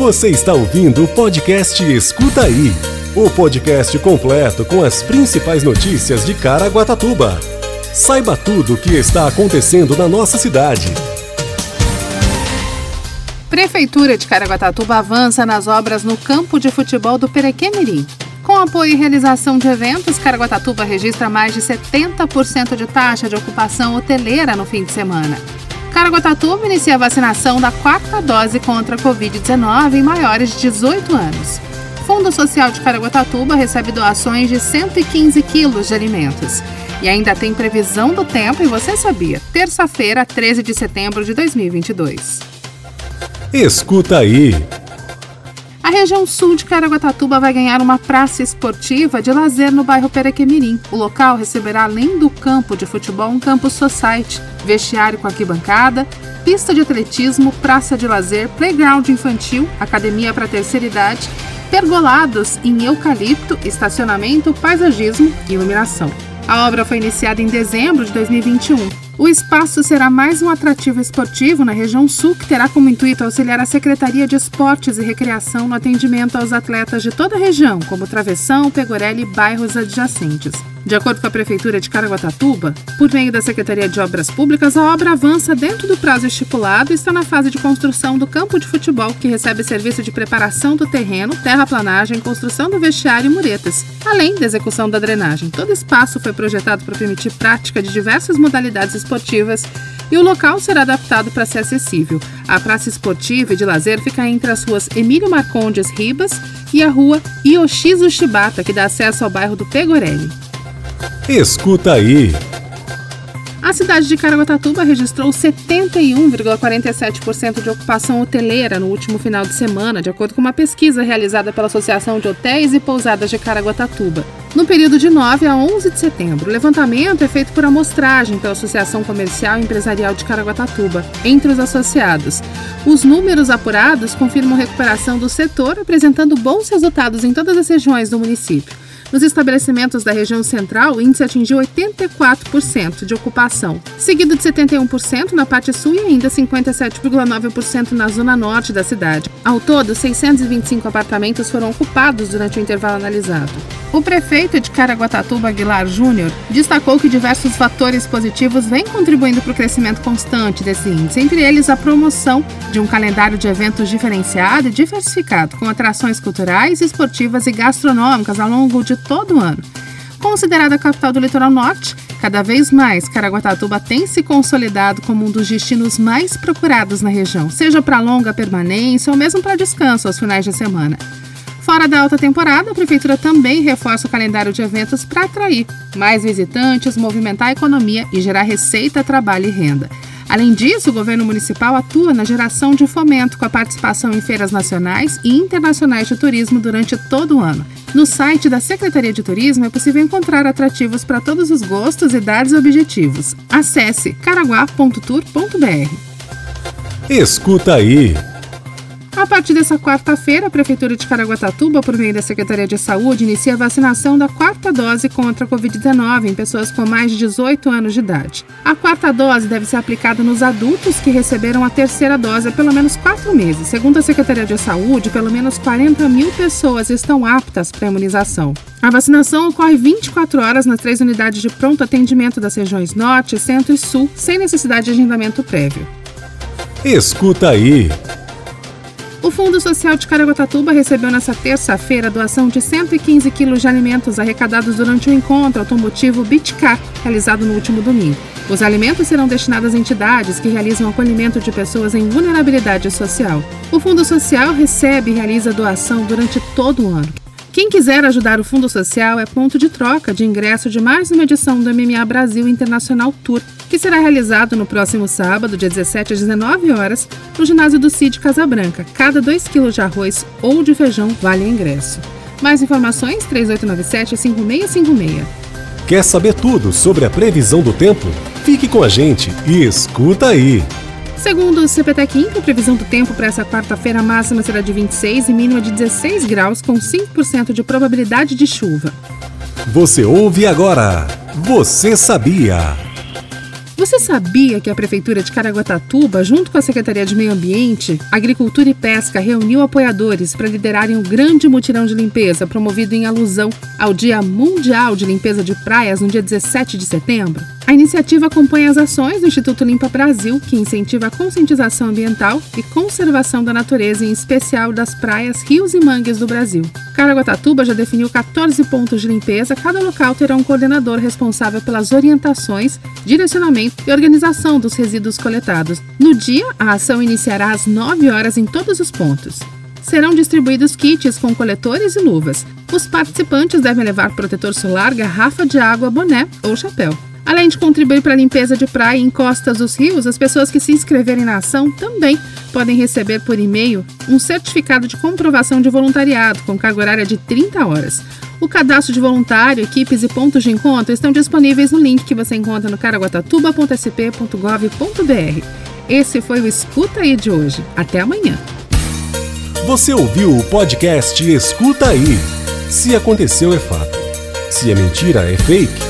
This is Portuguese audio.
Você está ouvindo o podcast Escuta Aí o podcast completo com as principais notícias de Caraguatatuba. Saiba tudo o que está acontecendo na nossa cidade. Prefeitura de Caraguatatuba avança nas obras no campo de futebol do Perequemirim. Com apoio e realização de eventos, Caraguatatuba registra mais de 70% de taxa de ocupação hoteleira no fim de semana. Caraguatatuba inicia a vacinação da quarta dose contra a Covid-19 em maiores de 18 anos. Fundo Social de Caraguatatuba recebe doações de 115 quilos de alimentos. E ainda tem previsão do tempo, e você sabia? Terça-feira, 13 de setembro de 2022. Escuta aí. Região sul de Caraguatatuba vai ganhar uma praça esportiva de lazer no bairro Perequemirim. O local receberá, além do campo de futebol, um campo society, vestiário com arquibancada, pista de atletismo, praça de lazer, playground infantil, academia para terceira idade, pergolados em eucalipto, estacionamento, paisagismo e iluminação. A obra foi iniciada em dezembro de 2021 o espaço será mais um atrativo esportivo na região sul que terá como intuito auxiliar a Secretaria de Esportes e Recreação no atendimento aos atletas de toda a região, como Travessão, Pegorelli e bairros adjacentes. De acordo com a Prefeitura de Caraguatatuba, por meio da Secretaria de Obras Públicas, a obra avança dentro do prazo estipulado e está na fase de construção do campo de futebol, que recebe serviço de preparação do terreno, terraplanagem, construção do vestiário e muretas, além da execução da drenagem. Todo espaço foi projetado para permitir prática de diversas modalidades esportivas e o local será adaptado para ser acessível. A praça esportiva e de lazer fica entre as ruas Emílio Marcondes Ribas e a rua Yoshizu Shibata, que dá acesso ao bairro do Pegorelli. Escuta aí. A cidade de Caraguatatuba registrou 71,47% de ocupação hoteleira no último final de semana, de acordo com uma pesquisa realizada pela Associação de Hotéis e Pousadas de Caraguatatuba. No período de 9 a 11 de setembro, o levantamento é feito por amostragem pela Associação Comercial e Empresarial de Caraguatatuba, entre os associados. Os números apurados confirmam recuperação do setor, apresentando bons resultados em todas as regiões do município. Nos estabelecimentos da região central, o índice atingiu 84% de ocupação, seguido de 71% na parte sul e ainda 57,9% na zona norte da cidade. Ao todo, 625 apartamentos foram ocupados durante o intervalo analisado. O prefeito de Caraguatatuba, Aguilar Júnior, destacou que diversos fatores positivos vêm contribuindo para o crescimento constante desse índice, entre eles a promoção de um calendário de eventos diferenciado e diversificado, com atrações culturais, esportivas e gastronômicas ao longo de todo o ano. Considerada a capital do litoral norte, cada vez mais Caraguatatuba tem se consolidado como um dos destinos mais procurados na região, seja para longa permanência ou mesmo para descanso aos finais de semana. Fora da alta temporada, a Prefeitura também reforça o calendário de eventos para atrair mais visitantes, movimentar a economia e gerar receita, trabalho e renda. Além disso, o governo municipal atua na geração de fomento com a participação em feiras nacionais e internacionais de turismo durante todo o ano. No site da Secretaria de Turismo é possível encontrar atrativos para todos os gostos, idades e objetivos. Acesse caraguá.tour.br. Escuta aí. A partir dessa quarta-feira, a Prefeitura de Caraguatatuba, por meio da Secretaria de Saúde, inicia a vacinação da quarta dose contra a Covid-19 em pessoas com mais de 18 anos de idade. A quarta dose deve ser aplicada nos adultos que receberam a terceira dose há pelo menos quatro meses. Segundo a Secretaria de Saúde, pelo menos 40 mil pessoas estão aptas para a imunização. A vacinação ocorre 24 horas nas três unidades de pronto atendimento das regiões Norte, Centro e Sul, sem necessidade de agendamento prévio. Escuta aí. O Fundo Social de Caraguatatuba recebeu nesta terça-feira a doação de 115 quilos de alimentos arrecadados durante o encontro automotivo Bitcar, realizado no último domingo. Os alimentos serão destinados a entidades que realizam acolhimento de pessoas em vulnerabilidade social. O Fundo Social recebe e realiza doação durante todo o ano. Quem quiser ajudar o Fundo Social é ponto de troca de ingresso de mais uma edição do MMA Brasil Internacional Tour, que será realizado no próximo sábado, dia 17 às 19 horas, no ginásio do CID Casabranca. Cada 2 kg de arroz ou de feijão vale ingresso. Mais informações 3897-5656. Quer saber tudo sobre a previsão do tempo? Fique com a gente e escuta aí! Segundo o CPTEC a previsão do tempo para essa quarta-feira máxima será de 26 e mínima de 16 graus, com 5% de probabilidade de chuva. Você ouve agora. Você sabia? Você sabia que a Prefeitura de Caraguatatuba, junto com a Secretaria de Meio Ambiente, Agricultura e Pesca, reuniu apoiadores para liderarem um grande mutirão de limpeza promovido em alusão ao Dia Mundial de Limpeza de Praias no dia 17 de setembro? A iniciativa acompanha as ações do Instituto Limpa Brasil, que incentiva a conscientização ambiental e conservação da natureza, em especial das praias, rios e mangues do Brasil. Caraguatatuba já definiu 14 pontos de limpeza, cada local terá um coordenador responsável pelas orientações, direcionamento e organização dos resíduos coletados. No dia, a ação iniciará às 9 horas em todos os pontos serão distribuídos kits com coletores e luvas. Os participantes devem levar protetor solar, garrafa de água, boné ou chapéu. Além de contribuir para a limpeza de praia e encostas dos rios, as pessoas que se inscreverem na ação também podem receber por e-mail um certificado de comprovação de voluntariado com carga horária de 30 horas. O cadastro de voluntário, equipes e pontos de encontro estão disponíveis no link que você encontra no caraguatatuba.sp.gov.br. Esse foi o Escuta Aí de hoje. Até amanhã. Você ouviu o podcast Escuta Aí. Se aconteceu, é fato. Se é mentira, é fake.